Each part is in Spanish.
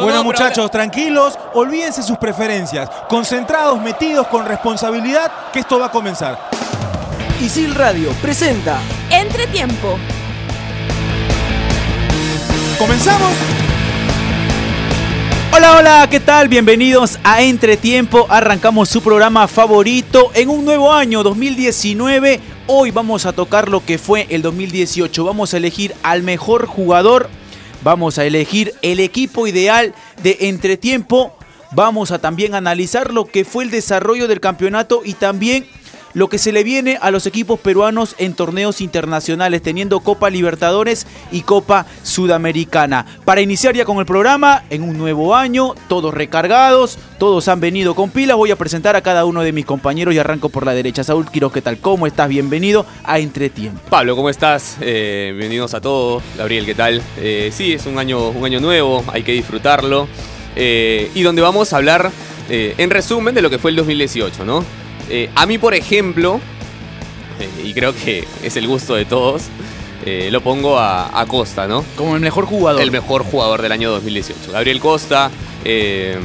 Bueno muchachos, tranquilos, olvídense sus preferencias, concentrados, metidos con responsabilidad, que esto va a comenzar. Isil Radio presenta Entretiempo. ¿Comenzamos? Hola, hola, ¿qué tal? Bienvenidos a Entretiempo. Arrancamos su programa favorito en un nuevo año 2019. Hoy vamos a tocar lo que fue el 2018. Vamos a elegir al mejor jugador. Vamos a elegir el equipo ideal de Entretiempo. Vamos a también analizar lo que fue el desarrollo del campeonato y también lo que se le viene a los equipos peruanos en torneos internacionales, teniendo Copa Libertadores y Copa Sudamericana. Para iniciar ya con el programa, en un nuevo año, todos recargados, todos han venido con pilas, voy a presentar a cada uno de mis compañeros y arranco por la derecha. Saúl Quiroz, ¿qué tal? ¿Cómo estás? Bienvenido a Entretiempo. Pablo, ¿cómo estás? Eh, bienvenidos a todos. Gabriel, ¿qué tal? Eh, sí, es un año, un año nuevo, hay que disfrutarlo. Eh, y donde vamos a hablar, eh, en resumen, de lo que fue el 2018, ¿no? Eh, a mí, por ejemplo, eh, y creo que es el gusto de todos, eh, lo pongo a, a Costa, ¿no? Como el mejor jugador. El mejor jugador del año 2018. Gabriel Costa, eh,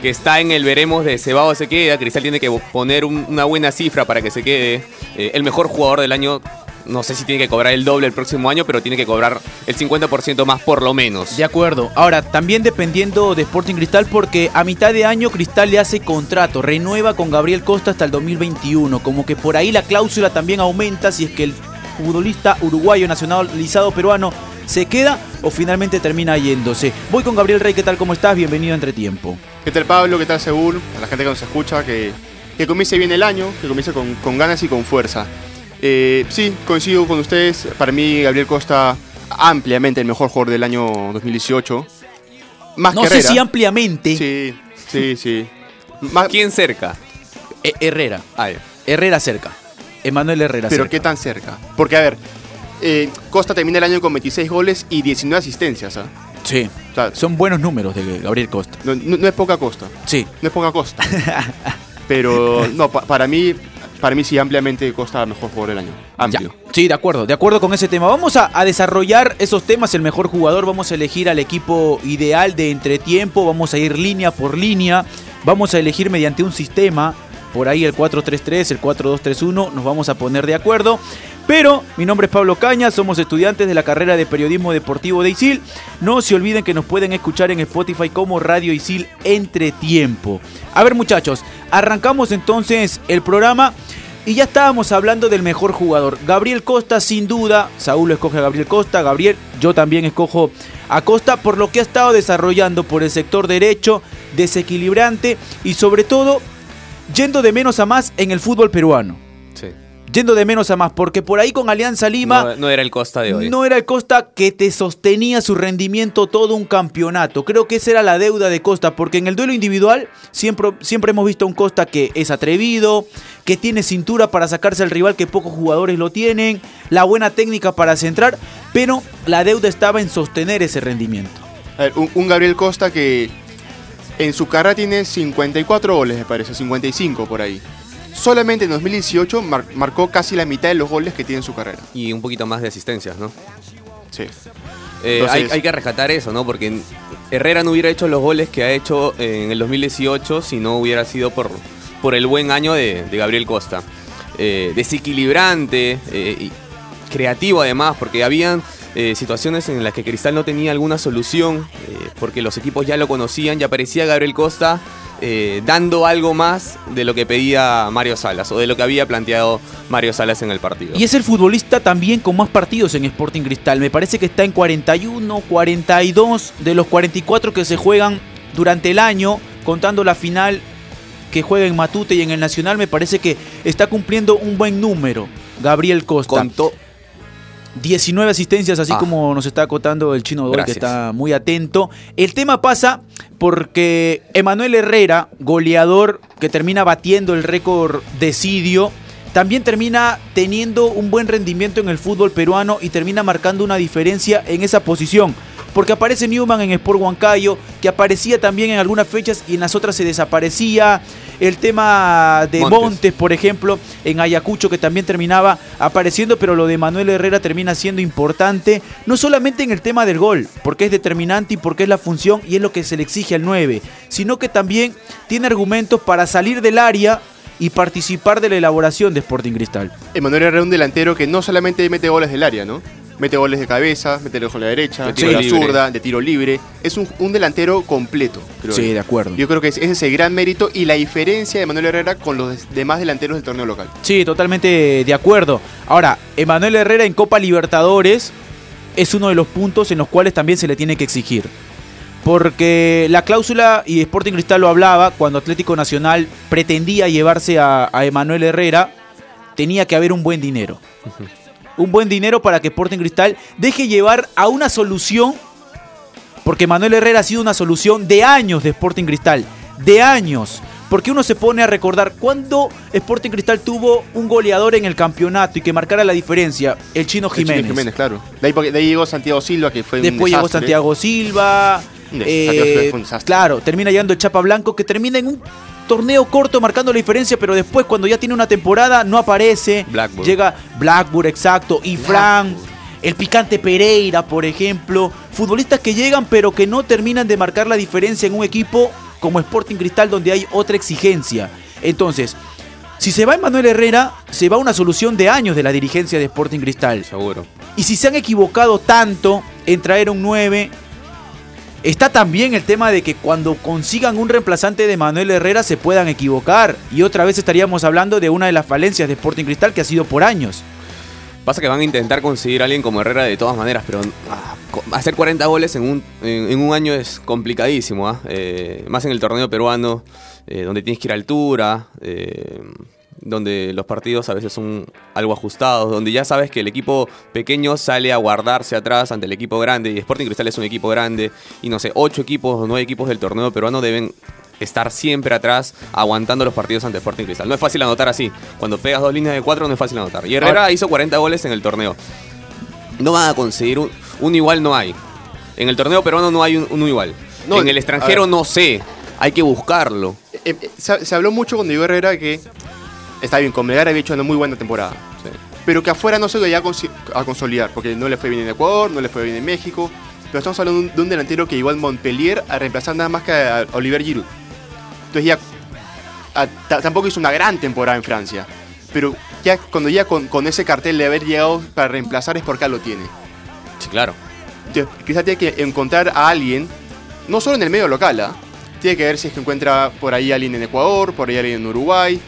que está en el veremos de Cebado se queda. Cristal tiene que poner un- una buena cifra para que se quede. Eh, el mejor jugador del año, no sé si tiene que cobrar el doble el próximo año, pero tiene que cobrar el 50% más por lo menos. De acuerdo. Ahora, también dependiendo de Sporting Cristal, porque a mitad de año Cristal le hace contrato, renueva con Gabriel Costa hasta el 2021. Como que por ahí la cláusula también aumenta si es que el futbolista uruguayo nacionalizado peruano se queda o finalmente termina yéndose. Voy con Gabriel Rey, ¿qué tal? ¿Cómo estás? Bienvenido a Entretiempo. ¿Qué tal Pablo? ¿Qué tal Seúl? A la gente que nos escucha, que, que comience bien el año, que comience con, con ganas y con fuerza. Eh, sí, coincido con ustedes. Para mí, Gabriel Costa, ampliamente el mejor jugador del año 2018. Más No sé si ampliamente. Sí, sí, sí. Más- ¿Quién cerca? Eh, Herrera. Ah, ya. Herrera cerca. Emanuel Herrera pero cerca. ¿qué tan cerca? Porque, a ver, eh, Costa termina el año con 26 goles y 19 asistencias. ¿ah? Sí. O sea, Son buenos números de Gabriel Costa. no, no- no es poca costa. Sí. No es poca costa. pero, no, pa- para mí, para mí sí, ampliamente Costa mejor jugador del año. Amplio. Ya. Sí, de acuerdo, de acuerdo con ese tema. Vamos a, a desarrollar esos temas, el mejor jugador, vamos a elegir al equipo ideal de entretiempo, vamos a ir línea por línea, vamos a elegir mediante un sistema, por ahí el 4-3-3, el 4-2-3-1, nos vamos a poner de acuerdo. Pero mi nombre es Pablo Caña, somos estudiantes de la carrera de periodismo deportivo de ISIL. No se olviden que nos pueden escuchar en Spotify como Radio ISIL Entretiempo. A ver muchachos, arrancamos entonces el programa. Y ya estábamos hablando del mejor jugador. Gabriel Costa, sin duda. Saúl escoge a Gabriel Costa. Gabriel, yo también escojo a Costa por lo que ha estado desarrollando por el sector derecho, desequilibrante y sobre todo yendo de menos a más en el fútbol peruano. Sí. Yendo de menos a más, porque por ahí con Alianza Lima No, no era el Costa de hoy. no era el Costa que te sostenía su rendimiento todo un campeonato. Creo que esa era la deuda de Costa, porque en el duelo individual siempre, siempre hemos visto a un Costa que es atrevido, que tiene cintura para sacarse al rival que pocos jugadores lo tienen, la buena técnica para centrar, pero la deuda estaba en sostener ese rendimiento. A ver, un, un Gabriel Costa que en su carrera tiene 54 goles, me parece, 55 por ahí. Solamente en 2018 mar- marcó casi la mitad de los goles que tiene en su carrera. Y un poquito más de asistencias, ¿no? Sí. Eh, Entonces- hay, hay que rescatar eso, ¿no? Porque Herrera no hubiera hecho los goles que ha hecho en el 2018 si no hubiera sido por, por el buen año de, de Gabriel Costa. Eh, desequilibrante eh, y creativo además, porque habían eh, situaciones en las que Cristal no tenía alguna solución, eh, porque los equipos ya lo conocían, ya aparecía Gabriel Costa eh, dando algo más de lo que pedía Mario Salas o de lo que había planteado Mario Salas en el partido. Y es el futbolista también con más partidos en Sporting Cristal. Me parece que está en 41, 42 de los 44 que se juegan durante el año, contando la final que juega en Matute y en el Nacional. Me parece que está cumpliendo un buen número. Gabriel Costa. Contó 19 asistencias, así Ah. como nos está acotando el chino Doy, que está muy atento. El tema pasa porque Emanuel Herrera, goleador que termina batiendo el récord de Sidio, también termina teniendo un buen rendimiento en el fútbol peruano y termina marcando una diferencia en esa posición. porque aparece Newman en Sport Huancayo, que aparecía también en algunas fechas y en las otras se desaparecía. El tema de Montes. Montes, por ejemplo, en Ayacucho, que también terminaba apareciendo, pero lo de Manuel Herrera termina siendo importante, no solamente en el tema del gol, porque es determinante y porque es la función y es lo que se le exige al 9, sino que también tiene argumentos para salir del área y participar de la elaboración de Sporting Cristal. Emanuel Herrera es un delantero que no solamente mete goles del área, ¿no? Mete goles de cabeza, mete goles con la derecha, De tiro tiro la libre. zurda, de tiro libre. Es un, un delantero completo, creo Sí, yo. de acuerdo. Yo creo que ese es el gran mérito y la diferencia de Manuel Herrera con los demás delanteros del torneo local. Sí, totalmente de acuerdo. Ahora, Emanuel Herrera en Copa Libertadores es uno de los puntos en los cuales también se le tiene que exigir. Porque la cláusula, y Sporting Cristal lo hablaba, cuando Atlético Nacional pretendía llevarse a, a Emanuel Herrera, tenía que haber un buen dinero. Un buen dinero para que Sporting Cristal deje llevar a una solución, porque Emanuel Herrera ha sido una solución de años de Sporting Cristal, de años. Porque uno se pone a recordar cuándo Sporting Cristal tuvo un goleador en el campeonato y que marcara la diferencia, el Chino El Chino Jiménez. claro. De ahí, de ahí llegó Santiago Silva, que fue un Después llegó. Santiago Silva. Eh, claro, termina llegando el Chapa Blanco, que termina en un torneo corto marcando la diferencia, pero después cuando ya tiene una temporada no aparece. Blackburn. Llega Blackburn, exacto, y Fran. El picante Pereira, por ejemplo. Futbolistas que llegan pero que no terminan de marcar la diferencia en un equipo como Sporting Cristal donde hay otra exigencia. Entonces, si se va Emanuel Herrera, se va una solución de años de la dirigencia de Sporting Cristal. Seguro. Y si se han equivocado tanto en traer un 9, está también el tema de que cuando consigan un reemplazante de Manuel Herrera se puedan equivocar. Y otra vez estaríamos hablando de una de las falencias de Sporting Cristal que ha sido por años. Pasa que van a intentar conseguir a alguien como Herrera de todas maneras, pero ah, hacer 40 goles en un, en un año es complicadísimo, ¿ah? Eh, más en el torneo peruano, eh, donde tienes que ir a altura, eh, donde los partidos a veces son algo ajustados, donde ya sabes que el equipo pequeño sale a guardarse atrás ante el equipo grande, y Sporting Cristal es un equipo grande, y no sé, 8 equipos o 9 equipos del torneo peruano deben estar siempre atrás aguantando los partidos ante Sporting Cristal. No es fácil anotar así. Cuando pegas dos líneas de cuatro no es fácil anotar. Y Herrera hizo 40 goles en el torneo. No van a conseguir un, un igual, no hay. En el torneo peruano no hay un, uno igual. No, en el extranjero no sé. Hay que buscarlo. Eh, eh, se, se habló mucho cuando llegó Herrera que está bien, con Melgar había hecho una muy buena temporada. Sí. Pero que afuera no se lo iba a, consolidar, porque no le fue bien en Ecuador, no le fue bien en México. Pero estamos hablando de un, de un delantero que llegó al Montpellier a reemplazar nada más que a Oliver Giroud. Entonces ya a- ta- tampoco hizo una gran temporada en Francia. Pero ya cuando ya con, con ese cartel de haber llegado para reemplazar es porque lo tiene. Sí, claro. Entonces, quizás tiene que encontrar a alguien, no solo en el medio local, ¿ah? tiene que ver si es que encuentra por ahí alguien en Ecuador, por ahí alguien en Uruguay.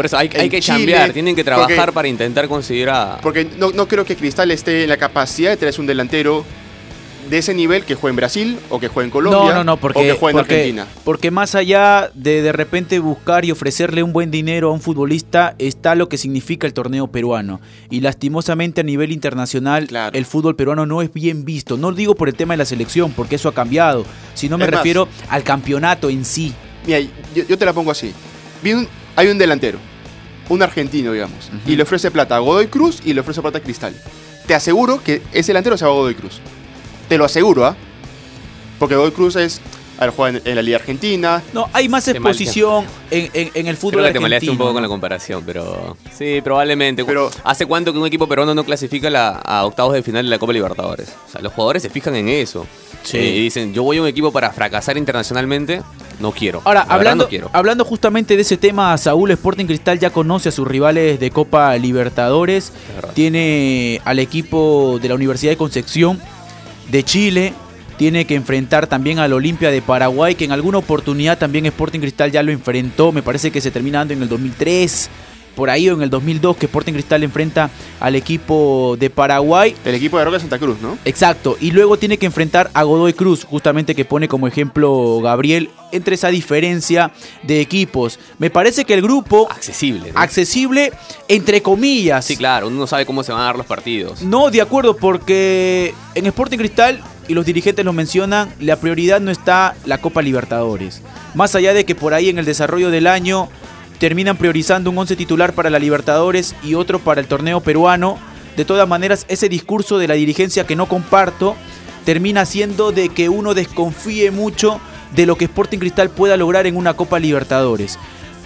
Por eso hay, que Chile, chambear. Tienen que trabajar porque- para intentar conseguir a. Porque no, no creo que Cristal esté en la capacidad de traerse un delantero de ese nivel que juegue en Brasil o que juegue en Colombia no, no, no, porque, o que juegue en porque, Argentina. porque más allá de de repente buscar y ofrecerle un buen dinero a un futbolista, está lo que significa el torneo peruano. Y lastimosamente a nivel internacional, Claro. el fútbol peruano no es bien visto. No digo por el tema de la selección, porque eso ha cambiado, sino me Es más- refiero al campeonato en sí. Mira, yo, yo te la pongo así. Hay un delantero, un argentino, digamos, y le ofrece plata a Godoy Cruz y le ofrece plata a Cristal. Te aseguro que ese delantero se va a Godoy Cruz. Te lo aseguro, ¿ah? Porque Godoy Cruz es. A ver, juega en, en la Liga Argentina. No, hay más exposición en, en- en el fútbol Creo que te maleaste argentino. un poco con la comparación, pero. Sí, probablemente. Pero- ¿Hace cuánto que un equipo peruano no clasifica la- a octavos de final de la Copa Libertadores? O sea, los jugadores se fijan en eso. Sí. Eh, y dicen, yo voy a un equipo para fracasar internacionalmente, no quiero. Ahora, La hablando, no quiero. hablando justamente de ese tema, Saúl Sporting Cristal ya conoce a sus rivales de Copa Libertadores. Tiene al equipo de la Universidad de Concepción de Chile. Tiene que enfrentar también al Olimpia de Paraguay, que en alguna oportunidad también Sporting Cristal ya lo enfrentó. Me parece que se termina dando en el 2003, por ahí o en el 2002, que Sporting Cristal enfrenta al equipo de Paraguay. El equipo de Roca Santa Cruz, ¿no? Exacto, y luego tiene que enfrentar a Godoy Cruz, justamente que pone como ejemplo Gabriel, entre esa diferencia de equipos. Me parece que el grupo Accesible. ¿no? accesible, entre comillas. sí, claro, uno no sabe cómo se van a dar los partidos. No, de acuerdo, porque en Sporting Cristal, y los dirigentes lo mencionan, la prioridad no está la Copa Libertadores. Más allá de que por ahí en el desarrollo del año terminan priorizando un 11 titular para la Libertadores y otro para el torneo peruano. De todas maneras, ese discurso de la dirigencia que no comparto, termina siendo de que uno desconfíe mucho de lo que Sporting Cristal pueda lograr en una Copa Libertadores.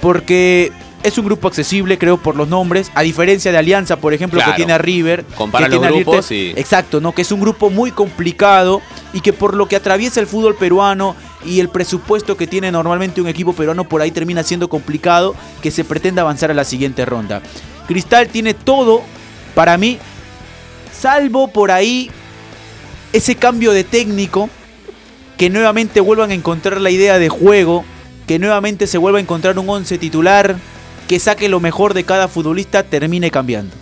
Porque es un grupo accesible, creo, por los nombres, a diferencia de Alianza, por ejemplo, Claro. que tiene a River. Compara que los tiene a grupos y- Exacto, ¿no? Que es un grupo muy complicado y que por lo que atraviesa el fútbol peruano y el presupuesto que tiene normalmente un equipo peruano, por ahí termina siendo complicado que se pretenda avanzar a la siguiente ronda. Cristal tiene todo, para mí, salvo por ahí ese cambio de técnico, que nuevamente vuelvan a encontrar la idea de juego, que nuevamente se vuelva a encontrar un 11 titular, que saque lo mejor de cada futbolista, termine cambiando.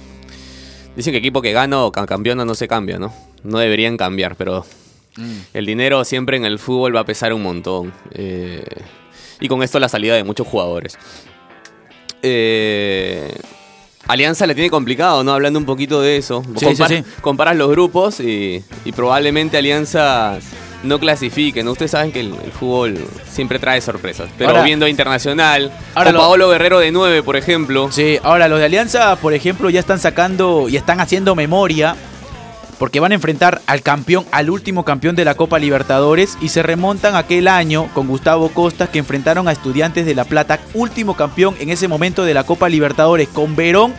Dicen que equipo que gana o ca- campeona no se cambia, ¿no? No deberían cambiar, pero el dinero siempre en el fútbol va a pesar un montón. Eh, y con esto la salida de muchos jugadores. Eh, Alianza le tiene complicado, ¿no? Hablando un poquito de eso. Sí, Compar- sí, sí. Comparas los grupos y, y probablemente Alianza no clasifique, ¿no? Ustedes saben que el, el fútbol siempre trae sorpresas. Pero Ahora- viendo Internacional, ahora lo- Paolo Guerrero de 9, por ejemplo. Sí, ahora los de Alianza, por ejemplo, ya están sacando y están haciendo memoria porque van a enfrentar al campeón, al último campeón de la Copa Libertadores y se remontan aquel año con Gustavo Costas que enfrentaron a Estudiantes de La Plata, último campeón en ese momento de la Copa Libertadores con Verón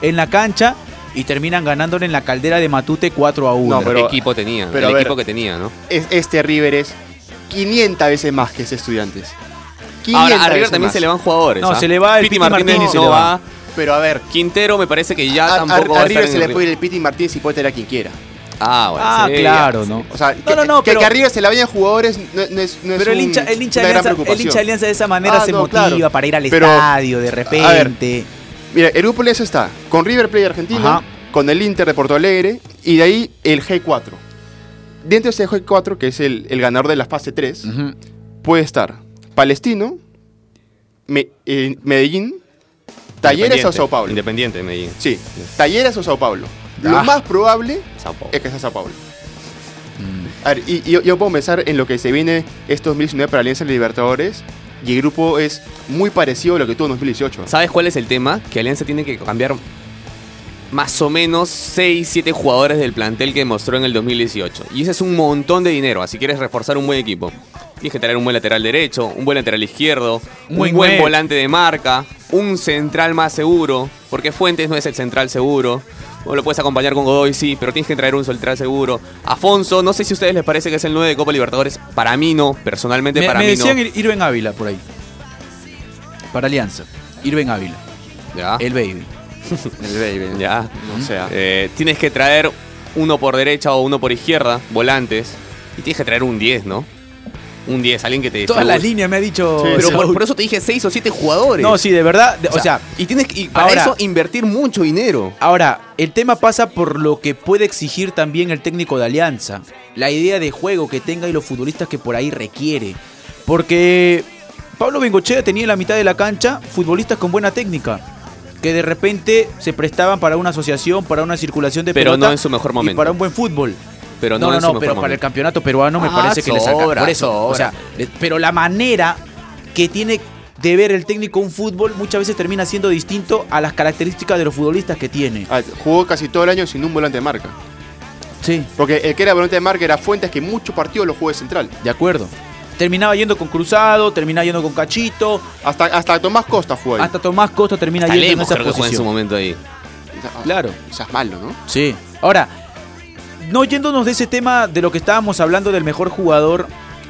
en la cancha y terminan ganándole en la caldera de Matute 4 a 1. No, pero- equipo tenía, pero el a ver. equipo que tenía, ¿no? Es- este River es 500 veces más que ese estudiantes. 500 Ahora, a River también más. se le van jugadores. No, ¿ah? se le va el Piti Piti Martínez, Martínez, se no le va. va. Pero a ver, Quintero me parece que ya a, a- tampoco a va a River estar se en le el puede ir el Piti Martínez y puede tener a quien quiera. Ah, bueno. Ah, sí, claro, ya, ¿no? sí. O sea, No, que, no, no, que- pero- que a River se le vayan jugadores no, no es, no es Pero el un- hincha, el, hincha una de gran Alianza, el hincha de Alianza de esa manera Ah, se no, motiva claro. para ir al Pero, estadio de a ver, repente. Mira, el grupo está con River Plate Argentina, Ajá. con el Inter de Porto Alegre y de ahí el G4. Dentro de ese G4, que es el, el ganador de la fase 3, Ujú. puede estar Palestino, Me- eh, Medellín, Talleres o Sao Paulo. Independiente de Medellín. Sí, Talleres o Sao Paulo. Ah. Lo más probable es que sea Sao Paulo. Mm. A ver, y, y yo, yo puedo pensar en lo que se viene este 2019 para Alianza Libertadores y el grupo es muy parecido a lo que tuvo en 2018. ¿Sabes cuál es el tema? Que Alianza tiene que cambiar más o menos 6, 7 jugadores del plantel que mostró en el 2018. Y ese es un montón de dinero. Así quieres reforzar un buen equipo. Tienes que traer un buen lateral derecho, un buen lateral izquierdo, Un un buen volante de marca, un central más seguro. Porque Fuentes no es el central seguro. Lo puedes acompañar con Godoy, sí, pero tienes que traer un central seguro. Afonso, no sé si a ustedes les parece que es el 9 de Copa Libertadores. Para mí no, personalmente Me, para me mí decían no. Ir- Irben Ávila por ahí. Para Alianza. Irben Ávila. Ya, El baby. El baby. ya. O sea, Eh, tienes que traer uno por derecha o uno por izquierda, volantes. Y tienes que traer un 10, ¿no? Un 10, alguien que te Todas las líneas me ha dicho. Sí, Pero por, por eso te dije 6 o 7 jugadores. No, sí, de verdad. de- o, sea, y tienes que y para ahora- eso invertir mucho dinero. Ahora, el tema pasa por lo que puede exigir también el técnico de Alianza. La idea de juego que tenga y los futbolistas que por ahí requiere. Porque Pablo Bengochea tenía en la mitad de la cancha futbolistas con buena técnica. Que de repente se prestaban para una asociación, para una circulación de Pero pelota no en su mejor y momento. para un buen fútbol. Pero no, no, no, en su no, mejor pero para el campeonato peruano me Ah, parece que le saca. sobra, Por eso, o sobra. sea, le- pero la manera que tiene de ver el técnico un fútbol muchas veces termina siendo distinto a las características de los futbolistas que tiene. ah, jugó casi todo el año sin un volante de marca. Sí. Porque el que era volante de marca era Fuentes, que muchos partidos lo jugó de central. De acuerdo. Terminaba yendo con Cruzado, terminaba yendo con Cachito, Hasta, hasta Tomás Costa jugó ahí. hasta Tomás Costa termina Hasta yendo en esa creo que fue en su posición. momento ahí. O sea, ah, Claro, O sea, es malo, ¿no? sí. Ahora, no yéndonos de ese tema de lo que estábamos hablando del mejor jugador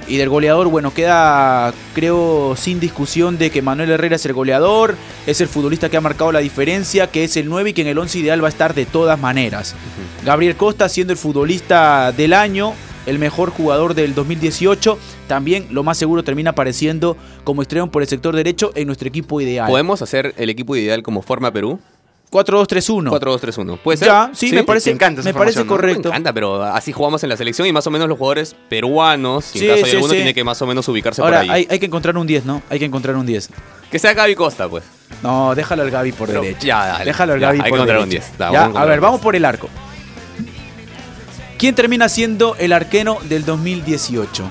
y del goleador, bueno, queda creo sin discusión de que Manuel Herrera es el goleador, es el futbolista que ha marcado la diferencia, que es el 9 y que en el 11 ideal va a estar de todas maneras. Gabriel Costa siendo el futbolista del año, el mejor jugador del 2018, también lo más seguro termina apareciendo como estrella por el sector derecho en nuestro equipo ideal. ¿Podemos hacer el equipo ideal como forma Perú? 4-2-3-1. 4-2-3-1. ¿Puede ser? Ya, sí, me parece, Te encanta esa me parece formación, ¿no? Me correcto. encanta, pero así jugamos en la selección y más o menos los jugadores peruanos, si Sí, en caso hay sí, alguno, sí. tiene que más o menos ubicarse Ahora, por ahí. hay, hay que encontrar un 10, ¿no? Hay que encontrar un 10. Que sea Gaby Costa, pues. No, déjalo al Gaby por Pero derecha. ya, dale. Déjalo al Ya, Gaby hay que por encontrar un derecha. 10. Da, Ya, a ver, vamos por el arco. ¿Quién termina siendo el arquero del 2018?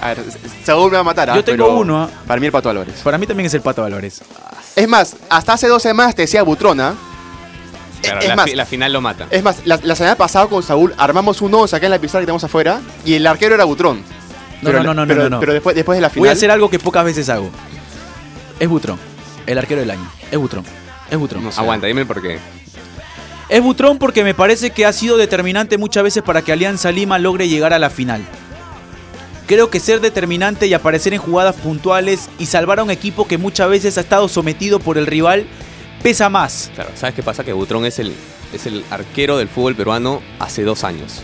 A ver, Saúl me va a matar. ¿ah? Yo tengo Pero uno, ¿ah? Para mí el Pato Álvarez. Para mí también es el Pato Álvarez. Es más, hasta hace dos semanas te decía Butrona. Claro, es la, más, fi- la final lo mata. Es más, la, la semana pasada con Saúl armamos un 11 acá en la pizarra que tenemos afuera y el arquero era Butrón. No, Pero no, no, no, pero, no, no. Pero después, después de la final. Voy a hacer algo que pocas veces hago. Es Butrón. El arquero del año. Es Butrón. Es Butrón. No sé. Aguanta, dime el por qué. Es Butrón porque me parece que ha sido determinante muchas veces para que Alianza Lima logre llegar a la final. Creo que ser determinante y aparecer en jugadas puntuales y salvar a un equipo que muchas veces ha estado sometido por el rival pesa más. Claro, ¿sabes qué pasa? Que Butrón es el, es el arquero del fútbol peruano hace dos años.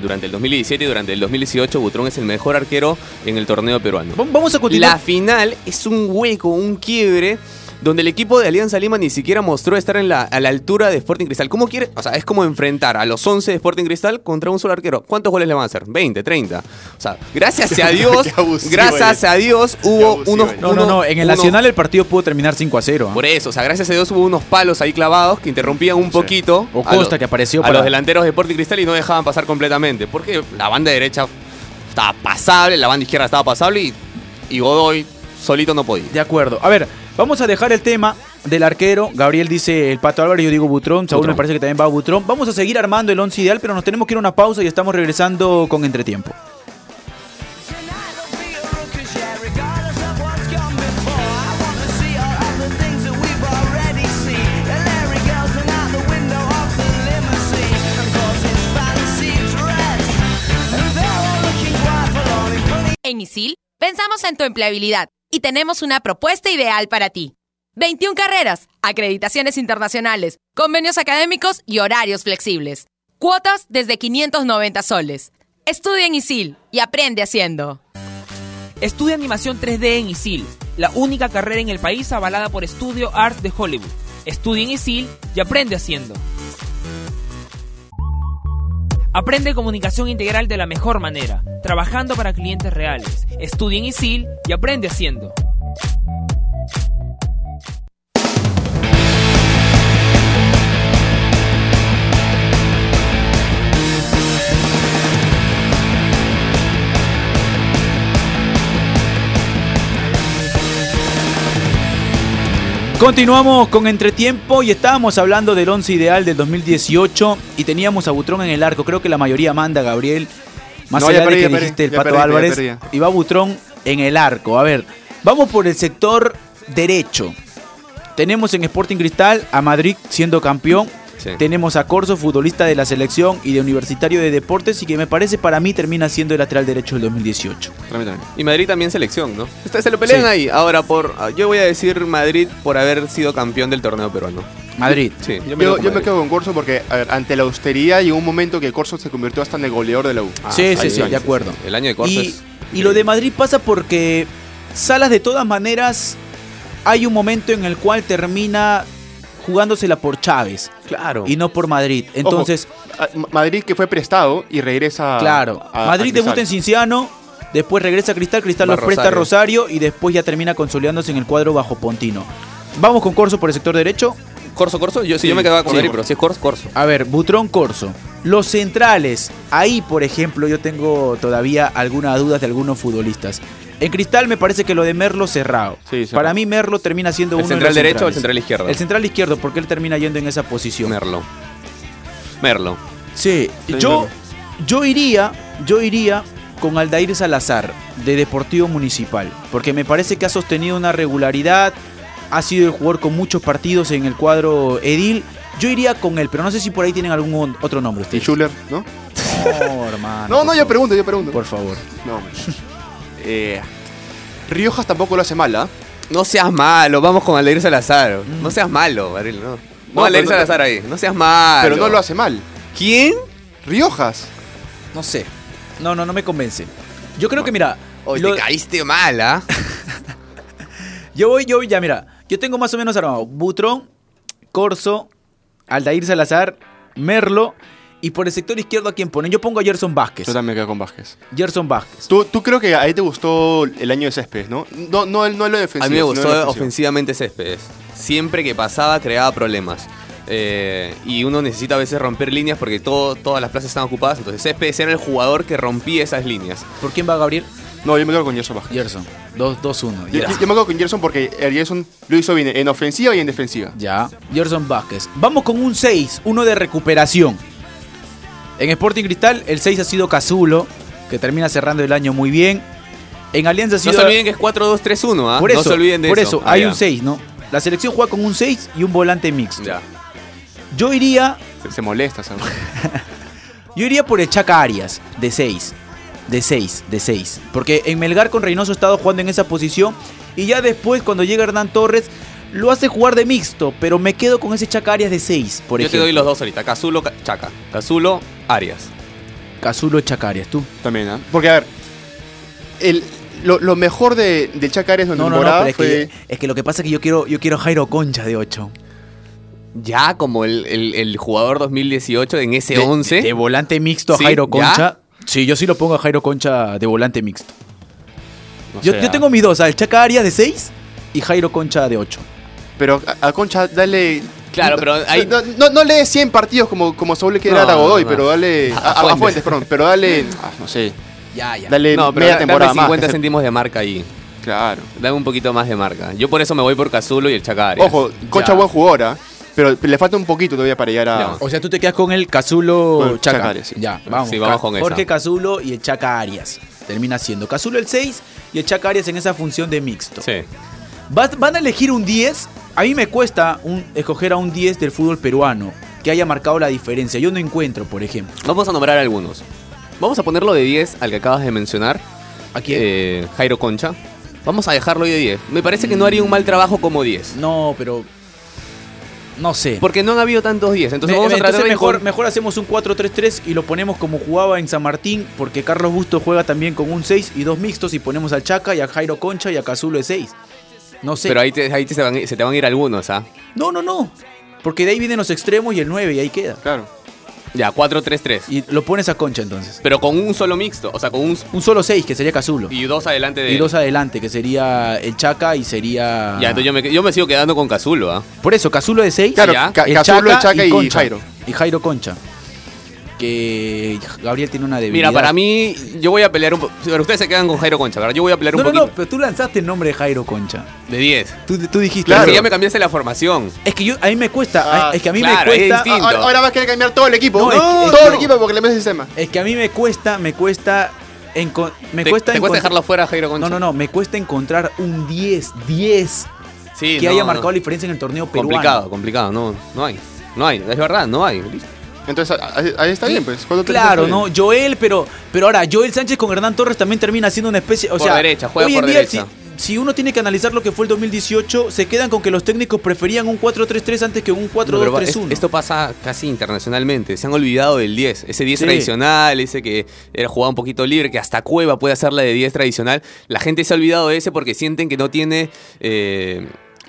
Durante el 2017 y durante el 2018, Butrón es el mejor arquero en el torneo peruano. Va- Vamos a continuar. La final es un hueco, un quiebre, donde el equipo de Alianza Lima ni siquiera mostró estar en la, a la altura de Sporting Cristal. ¿Cómo quiere? O sea, es como enfrentar a los 11 de Sporting Cristal contra un solo arquero. ¿Cuántos goles le van a hacer? 20, 30. O sea, gracias a Dios, gracias eres. a Dios hubo abusivo unos... No, no, no. En el Nacional el partido pudo terminar 5 a 0. ¿ah? Por eso, o sea, gracias a Dios hubo unos palos ahí clavados que interrumpían un poquito O a Costa que apareció a para- los delanteros de Sporting Cristal y no dejaban pasar completamente. Porque la banda derecha estaba pasable, la banda izquierda estaba pasable y, y Godoy solito no podía. De acuerdo. A ver, vamos a dejar el tema del arquero. Gabriel dice el Pato Álvarez, yo digo Butrón. Saúl Butrón. me parece que también va a Butrón. Vamos a seguir armando el once ideal, pero nos tenemos que ir a una pausa y estamos regresando con entretiempo. En ISIL pensamos en tu empleabilidad y tenemos una propuesta ideal para ti. 21 carreras, acreditaciones internacionales, convenios académicos y horarios flexibles. Cuotas desde 590 soles. Estudia en ISIL y aprende haciendo. Estudia animación 3D en ISIL, la única carrera en el país avalada por Studio Art de Hollywood. Estudia en ISIL y aprende haciendo. Aprende comunicación integral de la mejor manera, trabajando para clientes reales. Estudia en ISIL y aprende haciendo. Continuamos con Entretiempo y estábamos hablando del once ideal del 2018 y teníamos a Butrón en el arco. Creo que la mayoría manda, Gabriel. Más No, allá perdí, de que perdí, dijiste el Pato perdí, Álvarez y va Butrón en el arco. A ver, vamos por el sector derecho. Tenemos en Sporting Cristal a Madrid siendo campeón. Sí. Tenemos a Corso, futbolista de la selección y de Universitario de Deportes y que me parece para mí termina siendo el lateral derecho del 2018. Para mí también. Y Madrid también selección, ¿no? Está- Se lo pelean Sí. ahí. Ahora, por yo voy a decir Madrid por haber sido campeón del torneo peruano. Madrid. Sí, Yo, me Madrid. quedo con Corso porque, a ver, ante la austeridad llegó un momento que Corso se convirtió hasta en el goleador de la U. Ah, Sí, ahí sí, sí, de acuerdo. El año de Corso Y, es- y lo de Madrid pasa porque Salas de todas maneras hay un momento en el cual termina jugándosela por Chávez Claro. y no por Madrid. Entonces, Ojo, Madrid que fue prestado y regresa. claro, a- Madrid debuta en Cinciano, después regresa a Cristal, Cristal los presta a Rosario. Rosario y después ya termina consolidándose en el cuadro bajo Pontino. Vamos con Corso por el sector derecho. Corso, Corso. Yo, sí, Sí, yo me quedaba con sí. Madrid, pero si es Corso, Corso. A ver, Butrón Corso. Los centrales. Ahí, por ejemplo, yo tengo todavía algunas dudas de algunos futbolistas. En Cristal me parece que lo de Merlo cerrado. Sí, cerrado. Para mí Merlo termina siendo ¿El uno de central los derecho o el central izquierdo? El central izquierdo, porque él termina yendo en esa posición. Merlo. Merlo. Sí, Sí, yo, Merlo. yo iría, yo iría con Aldair Salazar de Deportivo Municipal, porque me parece que ha sostenido una regularidad, ha sido el jugador con muchos partidos en el cuadro Edil. Yo iría con él, pero no sé si por ahí tienen algún otro nombre Y ustedes. Schuller, ¿no? No, hermano. No, no, yo pregunto, yo pregunto. Por favor. No, hombre. Eh, Riojas tampoco lo hace mal, ¿ah? No seas malo, vamos con Aldair Salazar. No seas malo, Gabriel, no. No, No, Aldair no- Salazar ahí. No seas malo. Pero no lo hace mal. ¿Quién? Riojas. No sé. No, no, no me convence. Yo creo que, mira. Hoy lo- te caíste mal, ¿ah? Yo voy, yo voy, ya, mira. Yo tengo más o menos armado. Butrón, Corso, Aldair Salazar, Merlo. Y por el sector izquierdo, ¿a quién ponen? Yo pongo a Gerson Vázquez. Yo también me quedo con Vázquez. Gerson Vázquez. Tú, tú creo que ahí te gustó el año de Céspedes, ¿no? No, no, no el defensivo. A mí me gustó ofensivamente Céspedes. Siempre que pasaba creaba problemas. Eh, y uno necesita a veces romper líneas porque todo, todas las plazas están ocupadas. Entonces Céspedes era el jugador que rompía esas líneas. ¿Por quién va Gabriel? No, yo me quedo con Gerson Vázquez. Gerson. 2 2-1. Yo, yo me acuerdo con Gerson porque el Gerson lo hizo bien en ofensiva y en defensiva. Ya, Gerson Vázquez. Vamos con un 6, uno de recuperación. En Sporting Cristal, el 6 ha sido Cazulo, que termina cerrando el año muy bien. En Alianza ha No se olviden que es 4-2-3-1, ¿ah? por eso, no se olviden de por eso. eso, Ah, hay un 6, ¿no? La selección juega con un 6 y un volante mixto. Ya. Yo iría, Se, se molesta, ¿sabes? yo iría por el Chaca Arias, de 6. De 6, de 6. Porque en Melgar con Reynoso ha estado jugando en esa posición. Y ya después, cuando llega Hernán Torres, lo hace jugar de mixto. Pero me quedo con ese Chaca Arias de 6, por Yo te ejemplo. doy los dos ahorita. Cazulo, Ca- Chaca. Cazulo, Arias. Cazulo Chaca Arias, tú. También, ¿ah? Porque, a ver, el, lo, lo mejor de, del Chacares en la No, no, no, es, fue... que, es que lo que pasa es que yo quiero, yo quiero Jairo Concha de 8. Ya como el, el- el jugador 2018 en ese De- 11. De, volante mixto a Sí, Jairo ¿ya? Concha. Sí, yo sí lo pongo a Jairo Concha de volante mixto. Yo, yo ah. tengo mis dos, al Chaca Arias de 6 y Jairo Concha de 8. Pero a, a Concha, dale... Claro, pero ahí- No, no, no lee 100 partidos como, como Saúl le quiere No, dar a Godoy, no. pero dale... A- A, Fuentes. Fuentes, perdón. Pero dale... ah, no sé. Ya, ya. Dale No, pero media da- temporada dame más. 50 que se- céntimos de marca ahí. Claro. Dame un poquito más de marca. Yo por eso me voy por Cazulo y el Chaca Arias. Ojo, Concha Ya. buen jugador, ¿ah? Pero le falta un poquito todavía para llegar a... O sea, tú te quedas con el Cazulo Chaca. Chaca Arias, sí. Ya, vamos. Sí, vamos con esa. Jorge Cazulo y el Chaca Arias. Termina siendo Cazulo el 6 y el Chaca Arias en esa función de mixto. Sí. Va- ¿Van a elegir un 10? A mí me cuesta un, escoger a un 10 del fútbol peruano que haya marcado la diferencia. Yo no encuentro, por ejemplo. Vamos a nombrar algunos. Vamos a ponerlo de 10 al que acabas de mencionar. ¿A quién? Eh, Jairo Concha. Vamos a dejarlo ahí de 10. Me parece que no haría un mal trabajo como 10. No, pero. No sé. Porque no han habido tantos 10. Entonces Me- vamos a entonces tratar de mejor, mejor hacemos un 4-3-3 y lo ponemos como jugaba en San Martín, porque Carlos Busto juega también con un 6 y dos mixtos y ponemos al Chaca y a Jairo Concha y a Cazulo de 6. No sé. Pero ahí, te, ahí te se, van, se te van a ir algunos, ¿ah? No, no, no. Porque de ahí vienen los extremos y el 9 y ahí queda. Claro. Ya, 4-3-3. Y lo pones a Concha entonces. Pero con un solo mixto. O sea, con un. Un solo 6 que sería Cazulo. Y dos adelante de. Y dos adelante que sería el Chaca y sería... Ya, entonces yo me, yo me sigo quedando con Cazulo, ¿ah? Por eso, Cazulo de 6. Claro, Cazulo, el Chaca y, Concha. Jairo. Y Jairo Concha. Que Gabriel tiene una debilidad. Mira, para mí, yo voy a pelear un poco. Pero ustedes se quedan con Jairo Concha, ¿verdad? Yo voy a pelear un No, poquito. no, pero tú lanzaste el nombre de Jairo Concha. De 10. Tú, tú dijiste. Claro. Claro. ya me cambiaste la formación. Es que yo, a mí me cuesta, Ah, es que a mí claro, me es cuesta, distinto. Ahora, ahora vas a querer cambiar todo el equipo. No, es es todo el equipo porque le metes el sistema. es que a mí me cuesta, me cuesta, enco- me ¿Te, cuesta te cuesta dejarlo fuera, Jairo Concha? No, no, no, me cuesta encontrar un 10, 10 Sí, que no, haya no. marcado la diferencia en el torneo peruano. Complicado, complicado. No, no hay. No hay. Es verdad, no hay. Listo. Entonces, ahí, ahí está bien, pues. ¿Cuánto te- Claro, ¿no? bien? Joel, pero, pero ahora, Joel Sánchez con Hernán Torres también termina siendo una especie. O Por sea, derecha, juega hoy en por día, derecha. Si, si uno tiene que analizar lo que fue el 2018, se quedan con que los técnicos preferían un 4-3-3 antes que un No, pero va- 4-2-3-1. es- esto pasa casi internacionalmente. Se han olvidado del 10. Ese 10 Sí. tradicional, ese que era jugado un poquito libre, que hasta Cueva puede hacer la de 10 tradicional. La gente se ha olvidado de ese porque sienten que no tiene. eh,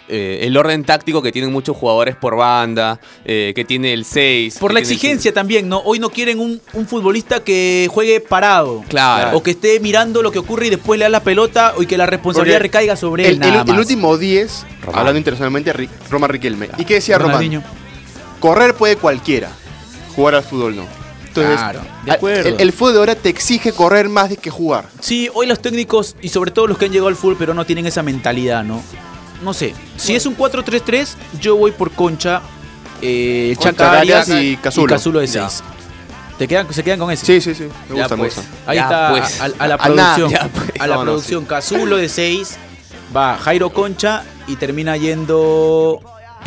eh, el orden táctico que tienen muchos jugadores por banda, eh, que tiene el 6. Por la exigencia también, ¿no? Hoy no quieren un, un futbolista que juegue parado. Claro. O que esté mirando lo que ocurre y después le da la pelota o y que la responsabilidad Porque recaiga sobre él. El, nada el- último 10, Román. hablando internacionalmente, Roma Riquelme. ¿Y qué decía Román? Correr puede cualquiera, jugar al fútbol no. Entonces, Claro, de acuerdo. El, el fútbol de ahora te exige correr más de que jugar. Sí, hoy los técnicos y sobre todo los que han llegado al fútbol pero no tienen esa mentalidad, ¿no? No sé. Si es un 4-3-3, yo voy por Concha, eh, Chaca Arias Arias y Cazulo. de Ya. 6. ¿Te quedan, ¿Se quedan con ese? Sí, sí, sí. Me gusta, me pues. gusta. Ahí Ya, está pues. a, a la producción. pues. A la No, no, producción. Cazulo de 6. Va Jairo Concha y termina yendo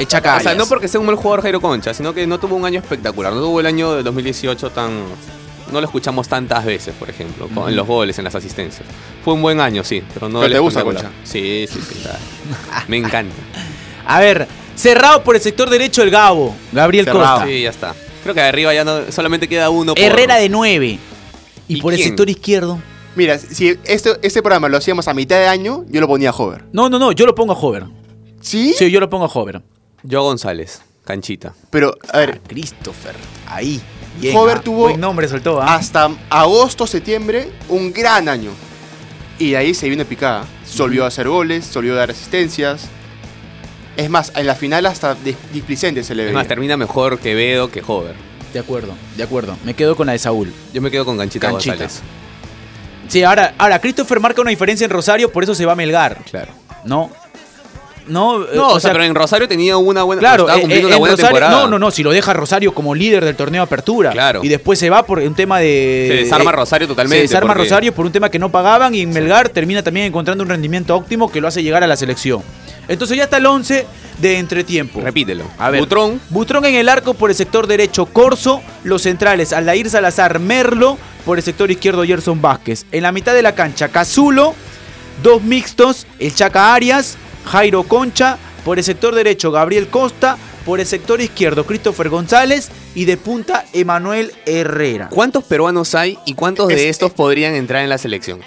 Chaca O sea, no porque sea un mal jugador Jairo Concha, sino que no tuvo un año espectacular. No tuvo el año de 2018 tan. No lo escuchamos tantas veces, por ejemplo, con- en los goles, en las asistencias. Fue un buen año, sí, pero no Pero te gusta espectacular. Sí, sí, sí. claro. Me encanta. A ver, cerrado por el sector derecho el Gabo. Gabriel Cerrado. Costa. Sí, ya está. Creo que de arriba ya no, solamente queda uno. por- Herrera de 9. Y, ¿Y por el sector izquierdo. Mira, si este, este programa lo hacíamos a mitad de año, yo lo ponía a Hover. No, no, no, yo lo pongo a Hover. ¿Sí? Sí, yo lo pongo a Hover. Yo González, canchita. Pero, a ver, Ah, Christopher. Ahí. Bien, Hover ah, tuvo Buen nombre soltó, ¿ah? hasta agosto, septiembre, un gran año. Y de ahí se vino picada. Se olvidó de hacer goles, se olvidó de dar asistencias. Es más, en la final hasta dis- displicente se le Es veía. más, termina mejor Quevedo que Hover. De acuerdo, de acuerdo. Me quedo con la de Saúl. Yo me quedo con Canchita, Canchita. González. Sí, ahora, ahora Christopher marca una diferencia en Rosario, por eso se va a Melgar. Claro. No. No, eh, No, o, sea, pero en Rosario tenía una buena, Claro, estaba eh, eh, una en buena Rosario- temporada. no, no, no, si lo deja Rosario como líder del torneo Apertura. Claro. Y después se va por un tema de. Se desarma de- Rosario totalmente, Se desarma porque- Rosario por un tema que no pagaban y en Melgar termina también encontrando un rendimiento óptimo que lo hace llegar a la selección. Entonces ya está el 11 de entretiempo. Repítelo. A ver. Butrón, Butrón en el arco por el sector derecho Corso, los centrales Aldair Salazar Merlo, por el sector izquierdo Gerson Vázquez. En la mitad de la cancha Cazulo, dos mixtos, el Chaca Arias, Jairo Concha, por el sector derecho Gabriel Costa, por el sector izquierdo Christopher González y de punta Emanuel Herrera. ¿cuántos peruanos hay y cuántos de estos podrían entrar en la selección?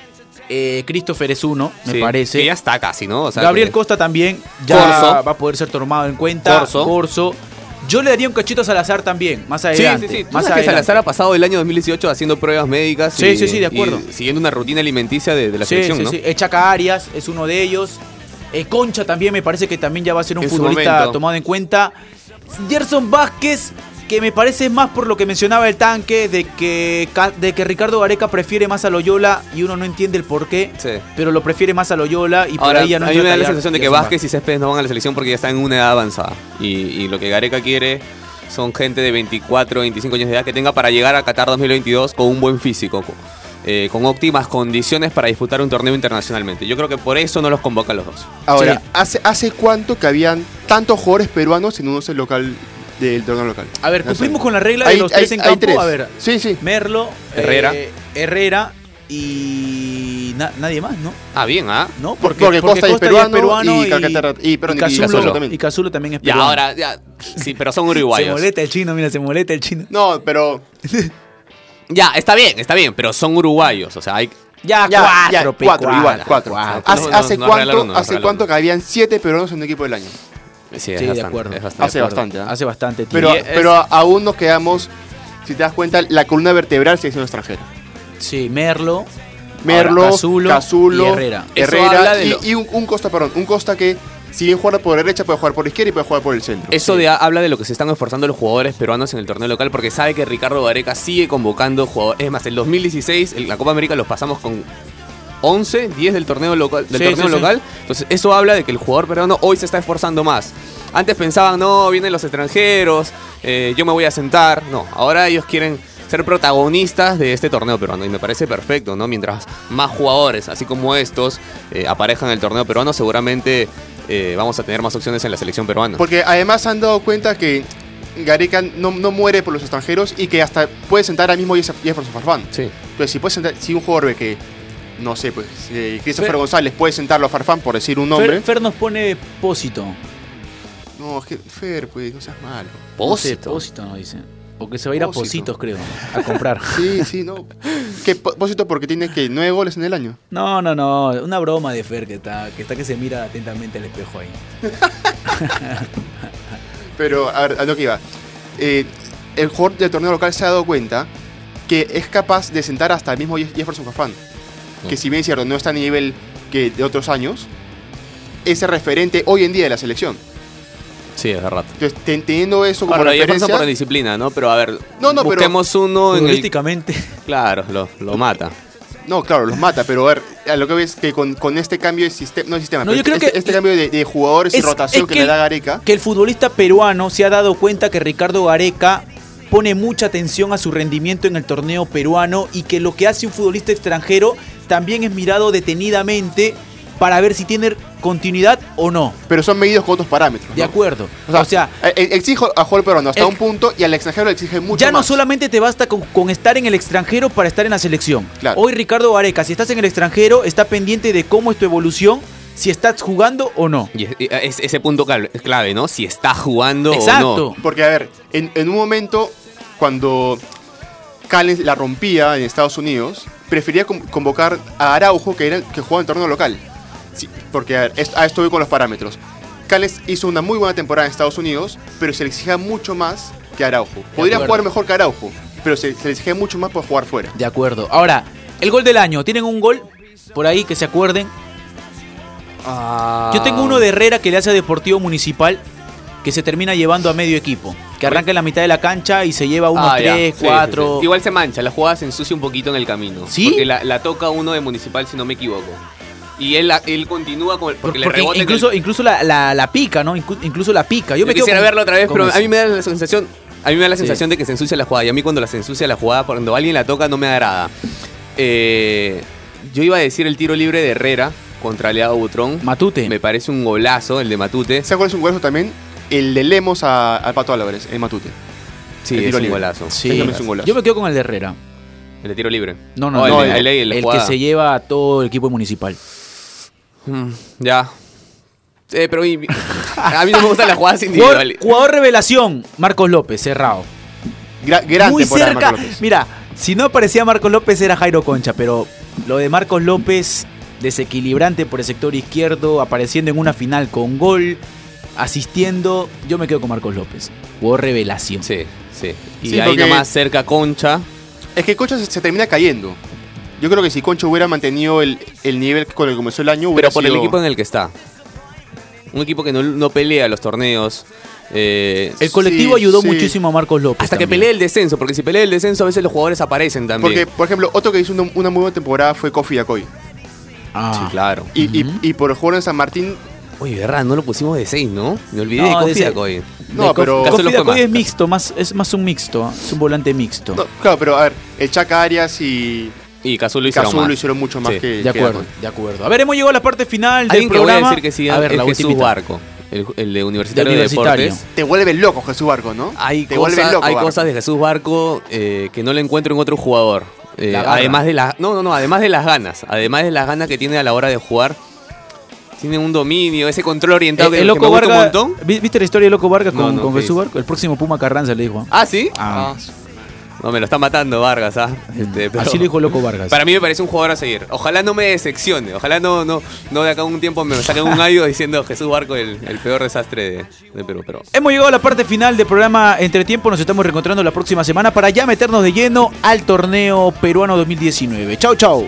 Eh, Christopher es uno, me Sí, parece. Que ya está casi, ¿no? O sea, Gabriel que- Costa también ya Corso. va a poder ser tomado en cuenta. Corso. Corso. Yo le daría un cachito a Salazar también, más Sí, adelante. sí, sí. ¿Tú Más sabes que adelante. Salazar ha pasado el año 2018 haciendo pruebas médicas. Sí, y- sí, sí, de acuerdo. y siguiendo una rutina alimenticia de, de la Sí, selección, sí, ¿no? sí. Eh, Chaca Arias es uno de ellos. Eh, Concha también me parece que también ya va a ser un En futbolista tomado en cuenta. Gerson Vázquez, que me parece más por lo que mencionaba el tanque, de que, de que Ricardo Gareca prefiere más a Loyola y uno no entiende el por qué, Sí. pero lo prefiere más a Loyola y por Ahora, ahí ya no a mí me da la sensación de que Vázquez y Céspedes no van a la selección porque ya están en una edad avanzada. Y, y lo que Gareca quiere son gente de 24, 25 años de edad que tenga para llegar a Qatar 2022 con un buen físico, eh, con óptimas condiciones para disputar un torneo internacionalmente. Yo creo que por eso no los convoca a los dos. Ahora, Sí. ¿hace, ¿hace cuánto que habían tantos jugadores peruanos en un once local del torneo local? A ver, No sé. cumplimos con la regla de Hay- los hay- tres en campo. tres. A ver, Sí, sí. Merlo, Herrera. eh, Herrera y na- nadie más, ¿no? Ah, bien, ¿ah? ¿No? Porque Costa es peruano y Calcaterra- y- perdón, y Cazulo, Cazulo también. y Cazulo también es Ya, peruano. ahora, ya, sí, pero son se uruguayos. molesta el chino, mira, se molesta el chino. No, pero Ya, está bien, está bien, pero son uruguayos. O sea, hay. Ya, ya, cuatro, ya, pe, cuatro, igual, cuatro. cuatro. ¿Hace, No, hace no cuánto, no hace cuánto que habían siete peruanos en un equipo del año? Sí, es Sí, de acuerdo. es bastante. Hace bastante, ¿ah? Hace bastante tiempo. Pero, es- aún nos quedamos, si te das cuenta, la columna vertebral sigue siendo extranjera. Sí, Merlo. Merlo, Ahora, Cazulo Cazulo, y Herrera. Herrera lo- y un, un Costa, perdón, un Costa que si bien juega por derecha puede jugar por izquierda y puede jugar por el centro. Eso de, habla de lo que se están esforzando los jugadores peruanos en el torneo local porque sabe que Ricardo Gareca sigue convocando jugadores. Es más, el 2016, en la Copa América los pasamos con 11, 10 del torneo local. Del Sí, torneo sí, sí. local. Entonces, eso habla de que el jugador peruano hoy se está esforzando más. Antes pensaban, no, vienen los extranjeros, eh, yo me voy a sentar. No, ahora ellos quieren ser protagonistas de este torneo peruano y me parece perfecto, ¿no? Mientras más jugadores, así como estos, eh, aparezcan en el torneo peruano, seguramente eh, vamos a tener más opciones en la selección peruana. Porque además se han dado cuenta que Gareca no, no muere por los extranjeros y que hasta puede sentar al mismo Jef- Jefferson Farfán. Sí. Pues si puede sentar, si un jugador ve que, no sé, pues eh, Christopher Fer- González puede sentarlo a Farfán por decir un Fer, nombre. Fer nos pone pósito. No, es que Fer, pues no seas malo. Pósito. pósito nos dice. Porque se va a ir a. Positos, creo, a comprar. Sí, sí, no. ¿Qué propósito? Porque tiene que nueve goles en el año. No, no, no. Una broma de Fer que está que, está que se mira atentamente al espejo ahí. Pero, a ver, a lo que iba. Eh, el jugador del torneo local se ha dado cuenta que es capaz de sentar hasta el mismo Jeff- Jefferson Farfán. Que si bien es cierto, no está a nivel que de otros años, es el referente hoy en día de la selección. Sí, es verdad. Entonces, ten- teniendo eso como Ahora, ya referencia... pasa por disciplina, ¿no? Pero a ver, No, no, pero- busquemos uno en el... Claro, lo, lo mata. No, claro, los mata, pero a ver, a lo que ves que con, con este cambio de sistema, no de sistema, No, pero yo creo este, que- este cambio de, de jugadores y rotación es que, que le da Gareca, que el futbolista peruano se ha dado cuenta que Ricardo Gareca pone mucha atención a su rendimiento en el torneo peruano y que lo que hace un futbolista extranjero también es mirado detenidamente para ver si tiene continuidad o no. pero son medidos con otros parámetros. De ¿no? acuerdo. O sea, O sea, eh, eh, exige a jugador peruano hasta el- un punto y al extranjero le exige mucho ya no más. solamente te basta con, con estar en el extranjero para estar en la selección. Claro. Hoy Ricardo Gareca, si estás en el extranjero, está pendiente de cómo es tu evolución, si estás jugando o no. Y es, es- ese punto clave, es clave, ¿no? Si está jugando Exacto. o no. Porque, a ver, en, en un momento, cuando Callens la rompía en Estados Unidos, prefería con- convocar a Araujo, que, era, que jugaba en torneo local. Sí, porque, a ver, es- a esto voy con los parámetros. Callens hizo una muy buena temporada en Estados Unidos, pero se le exigía mucho más que Araujo. Podría jugar mejor que Araujo, pero se, se le exigía mucho más por jugar fuera. De acuerdo. Ahora, el gol del año. ¿Tienen un gol por ahí que se acuerden? Yo tengo uno de Herrera que le hace a Deportivo Municipal que se termina llevando a medio equipo. Que arranca en la mitad de la cancha y se lleva unos Ah, ya. tres, Sí, sí, cuatro. sí. Igual se mancha, la jugada se ensucia un poquito en el camino. ¿Sí? Porque la, la toca uno de Municipal, si no me equivoco. Y él, él continúa con el, porque, le Porque rebota en el- incluso, incluso la, la- la pica, ¿no? Inclu- Incluso la pica. Yo, Yo me quisiera con- verlo otra vez, pero eso. a mí me da la sensación, a mí me da la Sí. sensación de que se ensucia la jugada. Y a mí cuando la se ensucia la jugada, cuando alguien la toca, no me agrada. Eh, yo iba a decir el tiro libre de Herrera contra Leao Butrón. Matute. Me parece un golazo el de Matute. ¿Sabes cuál es un golazo también? El de Lemos a- al Pato Álvarez, el Matute. Sí, el es tiro un libre. golazo. Sí. Es un golazo. Yo me quedo con el de Herrera. El de tiro libre. No, no, no. el, el, el- el- la el que se lleva a todo el equipo municipal. Mm, ya. Eh, pero a mí no me gustan las jugadas Jugador, individuales. jugador revelación, Marcos López, cerrado. Gra- gran Muy temporada de cerca. Marco López. Mira, si no aparecía Marcos López era Jairo Concha, pero lo de Marcos López, desequilibrante por el sector izquierdo, apareciendo en una final con gol, asistiendo, yo me quedo con Marcos López. Jugador revelación. Sí, sí. Y Sí, ahí porque- nomás cerca Concha. Es que Concha se, se termina cayendo. Yo creo que si Concha hubiera mantenido el, el nivel con el que comenzó el año, hubiera Pero por el sido- equipo en el que está. Un equipo que no, no pelea los torneos. eh, El colectivo Sí, ayudó sí. muchísimo a Marcos López. hasta que pelee el descenso, porque si pelea el descenso a veces los jugadores aparecen también. Porque, por ejemplo, otro que hizo una, una muy buena temporada fue Kofi Yacoy. Ah. Sí, claro. Y, y- Ujú. y por jugar en San Martín, Oye, verdad, no lo pusimos de 6, ¿no? Me olvidé No, de Kofi Yacoy. No, pero- Kofi- Dacoy es mixto, más, es más un mixto, es un volante mixto. no, claro, pero a ver, el Chaca Arias y Y Casu lo hicieron Cazú más. lo hicieron mucho más Sí. que. de que acuerdo, de acuerdo. A ver, hemos llegado a la parte final del Alguien que voy a programa. decir que sí a ver, es la Jesús. Barco, el, el de Universitario de Universitario. Deportes. Te vuelve loco Jesús Barco, ¿no? Hay, Te vuelve cosas, loco. hay Barco. cosas de Jesús Barco eh, que no le encuentro en otro jugador. Eh, además de las no, no, no, además de las ganas, además de las ganas que tiene a la hora de jugar, tiene un dominio, ese control orientado Eh, que, el que Loco me gusta Vargas, un montón. ¿vi- ¿viste la historia de Loco Vargas No, con, no, con ¿qué Jesús? Barco? El próximo Puma Carranza le dijo. Ah, sí. Ah. No, me lo está matando Vargas, ¿ah? Este, pero- Así le dijo Loco Vargas. Para mí me parece un jugador a seguir. Ojalá no me decepcione. Ojalá no, no, no de acá un tiempo me saquen un gallo diciendo Jesús Barco el, el peor desastre de, de Perú. Pero Hemos llegado a la parte final del programa Entre Tiempo. Nos estamos reencontrando la próxima semana para ya meternos de lleno al torneo peruano 2019. Chau, chau.